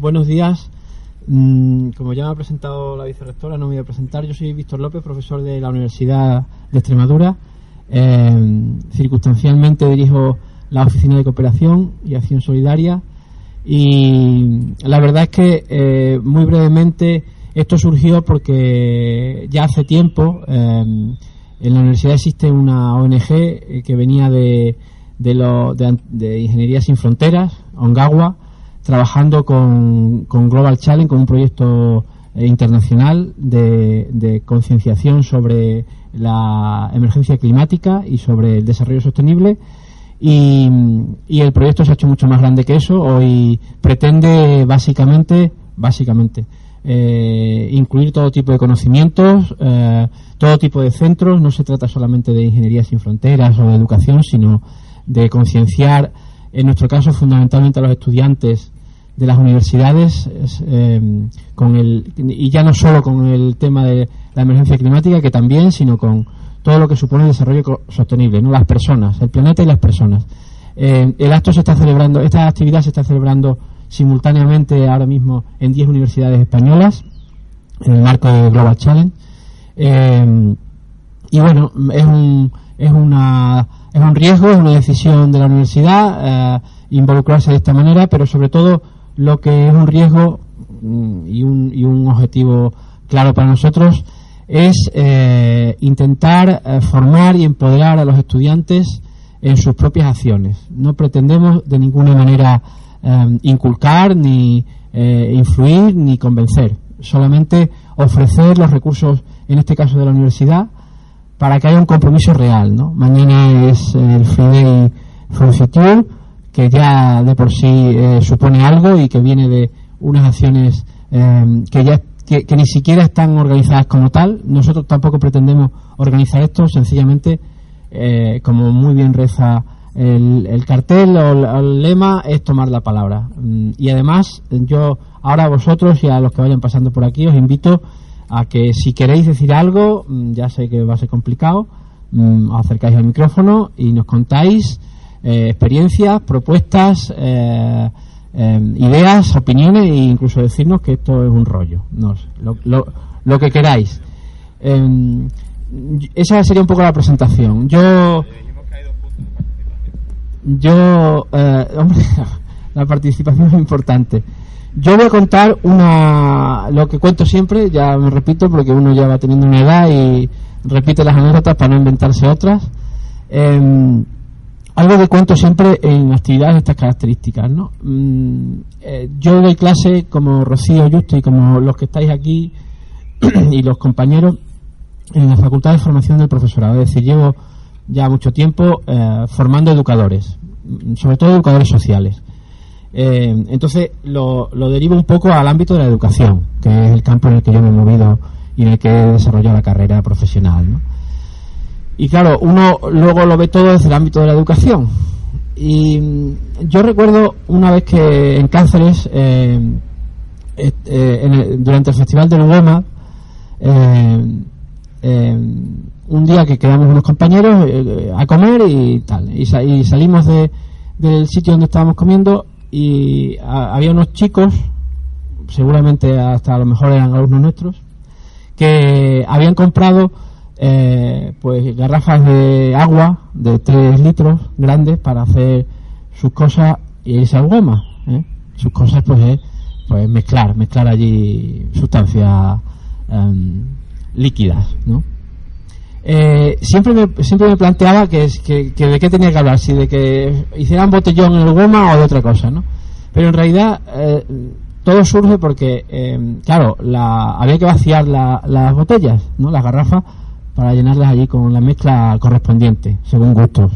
Buenos días. Mm, como ya me ha presentado la vicerrectora, no me voy a presentar. Yo soy Víctor López, profesor de la Universidad de Extremadura. Eh, circunstancialmente dirijo la Oficina de Cooperación y Acción Solidaria. Y la verdad es que, eh, muy brevemente, esto surgió porque ya hace tiempo eh, en la universidad existe una ONG que venía de, de, de Ingeniería Sin Fronteras, ONGAWA trabajando con, Global Challenge, con un proyecto eh, internacional de, concienciación sobre la emergencia climática y sobre el desarrollo sostenible. Y, el proyecto se ha hecho mucho más grande que eso. Hoy pretende básicamente, básicamente, eh, incluir todo tipo de conocimientos, eh, todo tipo de centros. No se trata solamente de ingeniería sin fronteras o de educación, sino de concienciar, en nuestro caso, fundamentalmente a los estudiantes de las universidades eh, con el, y ya no solo con el tema de la emergencia climática, que también, sino con todo lo que supone el desarrollo sostenible, ¿no? las personas, el planeta y las personas. Eh, el acto se está celebrando, esta actividad se está celebrando simultáneamente ahora mismo en 10 universidades españolas, en el marco de Global Challenge. Eh, y bueno, es un, es, una, es un riesgo, es una decisión de la universidad involucrarse de esta manera, pero sobre todo lo que es un riesgo mm, y un, y un objetivo claro para nosotros es eh, intentar eh, formar y empoderar a los estudiantes en sus propias acciones. No pretendemos de ninguna manera eh, inculcar, ni influir, ni convencer. Solamente ofrecer los recursos, en este caso de la universidad, para que haya un compromiso real. ¿no? Mañana es el Friday for Future que ya de por sí eh, supone algo y que viene de unas acciones eh, que ya que, ni siquiera están organizadas como tal. Nosotros tampoco pretendemos organizar esto, sencillamente, eh, como muy bien reza el, cartel o el, lema, es tomar la palabra. Mm, y además, yo ahora a vosotros y a los que vayan pasando por aquí os invito a que si queréis decir algo, mm, ya sé que va a ser complicado, mm, os acercáis al micrófono y nos contáis eh, experiencias, propuestas, eh, eh, ideas, opiniones e incluso decirnos que esto es un rollo. No lo, lo, que queráis. esa sería un poco la presentación. Yo. Yo. hombre, la participación es importante. Yo voy a contar una. Lo que cuento siempre, ya me repito, porque uno ya va teniendo una edad y repite las anécdotas para no inventarse otras. Eh, algo de cuento siempre en actividades de estas características, ¿no? Mm, eh, yo doy clase como Rocío Justo y como los que estáis aquí y los compañeros en la Facultad de Formación del Profesorado. Es decir, llevo ya mucho tiempo eh, formando educadores, sobre todo educadores sociales. Eh, entonces lo, lo, derivo un poco al ámbito de la educación, que es el campo en el que yo me he movido y en el que he desarrollado la carrera profesional. ¿no? Y claro, uno luego lo ve todo desde el ámbito de la educación. Y mm, yo recuerdo una vez que en Cáceres, eh, eh, durante el Festival de Lugoma, eh, un día que quedamos unos compañeros a comer y tal, y, salimos del sitio donde estábamos comiendo y había unos chicos, seguramente hasta a lo mejor eran alumnos nuestros, que habían comprado eh, pues garrafas de agua de 3 litros grandes para hacer sus cosas y esa goma. ¿eh? Sus cosas pues es pues mezclar, mezclar allí sustancias em, líquidas, ¿no? Eh, siempre me, siempre me planteaba que, que, que, de qué tenía que hablar, si de que hicieran botellón en el goma o de otra cosa, ¿no? Pero en realidad eh, todo surge porque, em, claro, la, había que vaciar las botellas, ¿no? Las garrafas para llenarlas allí con la mezcla correspondiente, según gustos.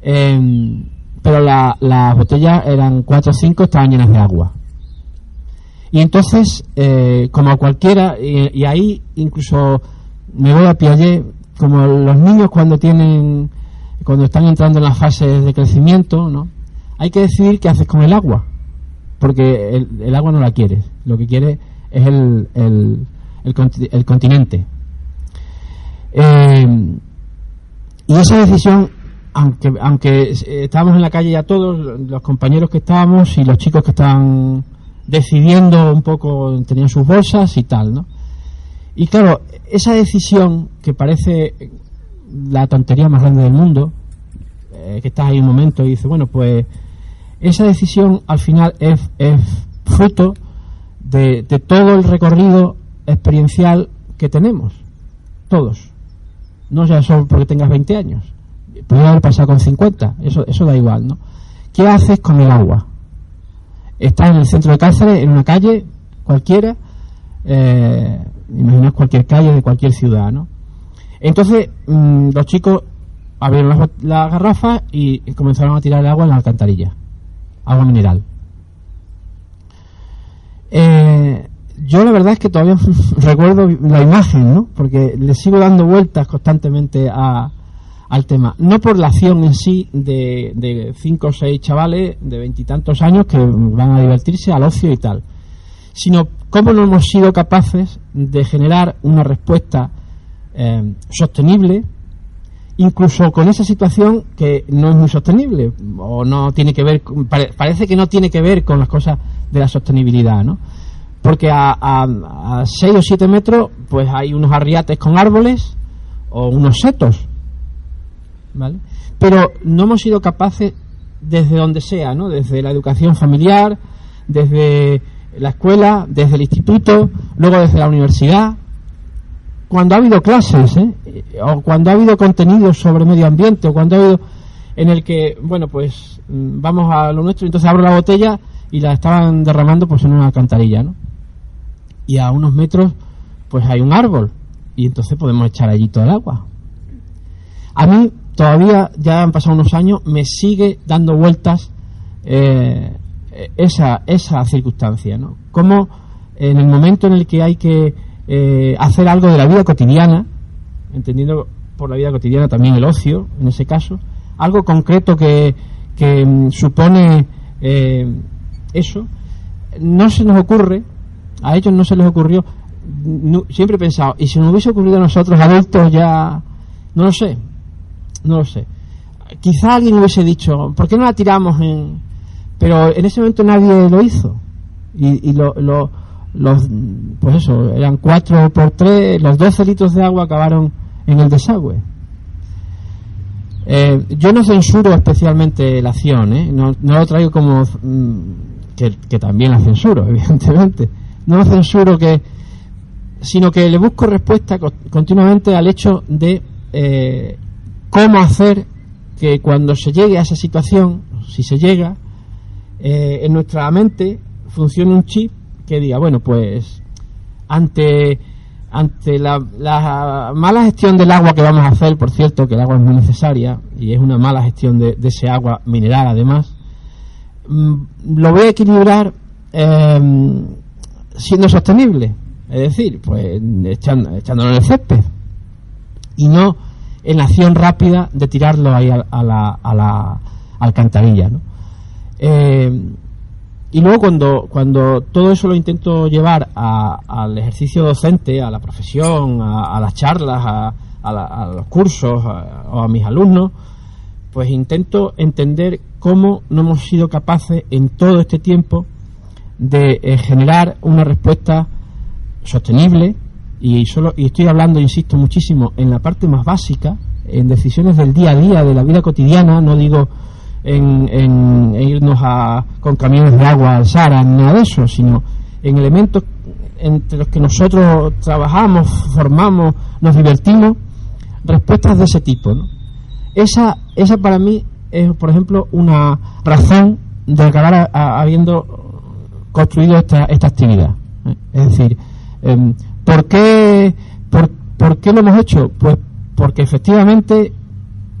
Em, pero las botellas eran 4 o 5, estaban llenas de agua. Y entonces, eh, como cualquiera, y, ahí incluso me voy a Piaget, como los niños cuando tienen, cuando están entrando en las fases de crecimiento, ¿no? Hay que decidir qué haces con el agua, porque el, agua no la quieres, lo que quieres es el, el, el continente, eh, y esa decisión, aunque, aunque estábamos en la calle ya todos, los compañeros que estábamos y los chicos que estaban decidiendo un poco, tenían sus bolsas y tal, ¿no? Y claro, esa decisión que parece la tontería más grande del mundo, eh, que estás ahí un momento y dices, bueno, pues esa decisión al final es, fruto de, todo el recorrido experiencial que tenemos, todos. No ya solo porque tengas 20 años, puede haber pasado con 50, eso, eso da igual, ¿no? ¿Qué haces con el agua? Estás en el centro de Cáceres, en una calle cualquiera, eh, imaginaos cualquier calle de cualquier ciudad, ¿no? Entonces, mmm, los chicos abrieron las, las garrafas y comenzaron a tirar el agua en la alcantarilla, agua mineral. Eh, yo la verdad es que todavía recuerdo la imagen, ¿no? Porque le sigo dando vueltas constantemente a, al tema. No por la acción en sí de, de cinco o seis chavales de veintitantos años que van a divertirse al ocio y tal, sino cómo no hemos sido capaces de generar una respuesta eh, sostenible, incluso con esa situación que no es muy sostenible o no tiene que ver, pare, parece que no tiene que ver con las cosas de la sostenibilidad, ¿no? Porque a, a, a 6 o 7 metros, pues hay unos arriates con árboles o unos setos ¿vale? Pero no hemos sido capaces, desde donde sea, ¿no? Desde la educación familiar, desde la escuela, desde el instituto, luego desde la universidad, cuando ha habido clases, ¿eh? o cuando ha habido contenidos sobre medio ambiente, o cuando ha habido en el que, bueno, pues mm, vamos a lo nuestro, entonces abro la botella y la estaban derramando pues en una alcantarilla, ¿no? Y a unos metros pues hay un árbol y entonces podemos echar allí todo el agua. A mí todavía, ya han pasado unos años, me sigue dando vueltas eh, esa, esa circunstancia, ¿no? Como en el momento en el que hay que eh, hacer algo de la vida cotidiana, entendiendo por la vida cotidiana también el ocio, en ese caso, algo concreto que, que mm, supone eh, eso, no se nos ocurre, a ellos no se les ocurrió, siempre he pensado, y si nos hubiese ocurrido a nosotros adultos ya, no lo sé, no lo sé. Quizá alguien hubiese dicho, ¿por qué no la tiramos en...? Pero en ese momento nadie lo hizo. Y, y lo, lo, los, pues eso, eran cuatro por tres, los 12 litros de agua acabaron en el desagüe. Eh, yo no censuro especialmente la acción, ¿eh? no, no, lo traigo como mm, que, también la censuro, evidentemente. No lo censuro que, sino que le busco respuesta continuamente al hecho de eh, cómo hacer que cuando se llegue a esa situación, si se llega, eh, en nuestra mente funcione un chip que diga, bueno, pues ante ante la, la, mala gestión del agua que vamos a hacer, por cierto, que el agua es muy necesaria y es una mala gestión de, ese agua mineral además, mmm, lo voy a equilibrar eh, siendo sostenible, es decir, pues echándolo en el césped y no en la acción rápida de tirarlo ahí a, a la, a la alcantarilla. ¿no? Eh, y luego cuando, cuando todo eso lo intento llevar a, al ejercicio docente, a la profesión, a, a las charlas, a, la, a, los cursos o a mis alumnos, pues intento entender cómo no hemos sido capaces en todo este tiempo de eh, generar una respuesta sostenible, y solo y estoy hablando, insisto muchísimo, en la parte más básica, en decisiones del día a día, de la vida cotidiana, no digo en, en, irnos a, con camiones de agua al Sara, nada de eso, sino en elementos entre los que nosotros trabajamos, formamos, nos divertimos, respuestas de ese tipo. Esa, esa para mí es, por ejemplo, una razón de acabar a, habiendo construido esta, esta actividad. Es decir, eh, ¿Por qué, por, ¿Por qué lo hemos hecho? Pues porque efectivamente,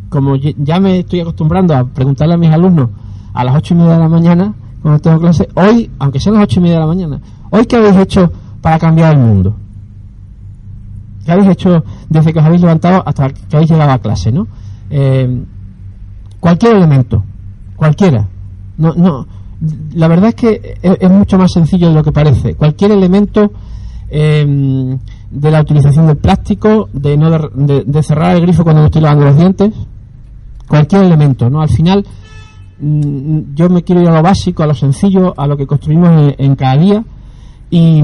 como ya me estoy acostumbrando a preguntarle a mis alumnos a las ocho y media de la mañana, cuando tengo clase, hoy, aunque sean las ocho y media de la mañana, ¿hoy qué habéis hecho para cambiar el mundo? ¿Qué habéis hecho desde que os habéis levantado hasta que habéis llegado a clase, no? Eh, cualquier elemento, cualquiera. No, no, la verdad es que es, mucho más sencillo de lo que parece. Cualquier elemento eh, de la utilización del plástico, de, no de, de, cerrar el grifo cuando me estoy lavando los dientes, cualquier elemento, ¿no? Al final, mm, yo me quiero ir a lo básico, a lo sencillo, a lo que construimos en, cada día y,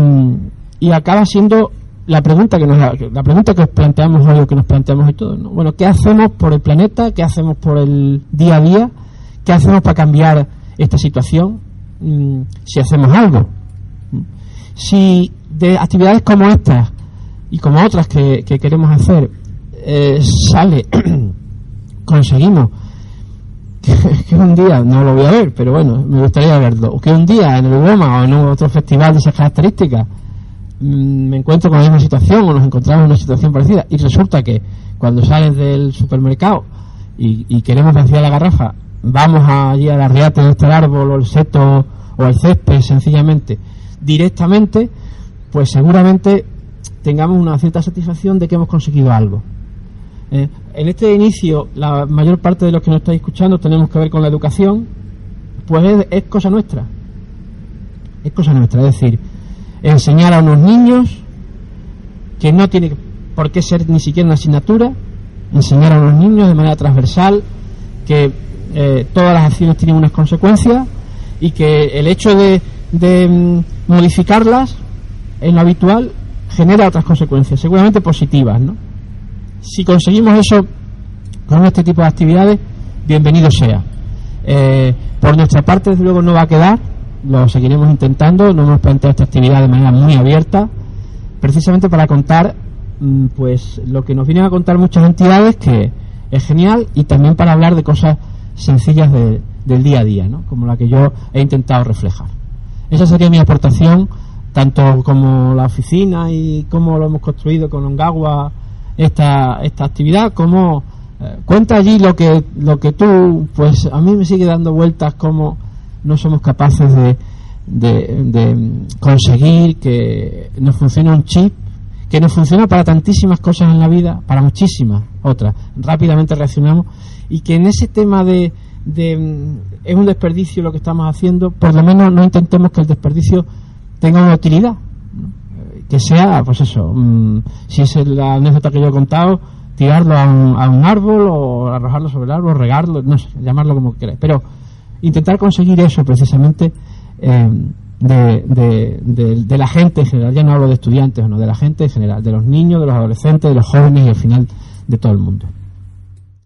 y, acaba siendo la pregunta que nos la pregunta que os planteamos hoy que nos planteamos y todo. Bueno, ¿qué hacemos por el planeta? ¿Qué hacemos por el día a día? ¿Qué hacemos para cambiar esta situación? Mm, si hacemos algo. Si de actividades como estas y como otras que, queremos hacer eh, sale, conseguimos que, un día, no lo voy a ver, pero bueno, me gustaría verlo, que un día en el Goma o en otro festival de esas características mm, me encuentro con la misma situación o nos encontramos en una situación parecida y resulta que cuando sales del supermercado y, queremos vaciar la garrafa, vamos allí a la riata de este árbol o el seto o el césped sencillamente directamente, pues seguramente tengamos una cierta satisfacción de que hemos conseguido algo. Eh, en este inicio, la mayor parte de los que nos estáis escuchando tenemos que ver con la educación, pues es, cosa nuestra. Es cosa nuestra, es decir, enseñar a unos niños que no tiene por qué ser ni siquiera una asignatura, enseñar a unos niños de manera transversal que eh, todas las acciones tienen unas consecuencias y que el hecho de, de mm, modificarlas en lo habitual genera otras consecuencias, seguramente positivas, ¿no? Si conseguimos eso con este tipo de actividades, bienvenido sea. Eh, por nuestra parte, desde luego, no va a quedar, lo seguiremos intentando, no hemos planteado esta actividad de manera muy abierta, precisamente para contar mm, pues lo que nos vienen a contar muchas entidades, que es genial, y también para hablar de cosas sencillas del día a día, ¿no? como la que yo he intentado reflejar. Esa sería mi aportación tanto como la oficina y cómo lo hemos construido con Ongawa esta, esta actividad, como eh, cuenta allí lo que, lo que tú, pues a mí me sigue dando vueltas como no somos capaces de, de, conseguir que nos funcione un chip que nos funciona para tantísimas cosas en la vida, para muchísimas otras. Rápidamente reaccionamos y que en ese tema de, de es un desperdicio lo que estamos haciendo, por lo menos no intentemos que el desperdicio tenga una utilidad. Que sea, pues eso, mm, si es la anécdota que yo he contado, tirarlo a un, árbol o arrojarlo sobre el árbol, regarlo, no sé, llamarlo como queráis. Pero intentar conseguir eso precisamente eh, de, de, la gente en general, ya no hablo de estudiantes no, de la gente en general, de los niños, de los adolescentes, de los jóvenes y al final de todo el mundo.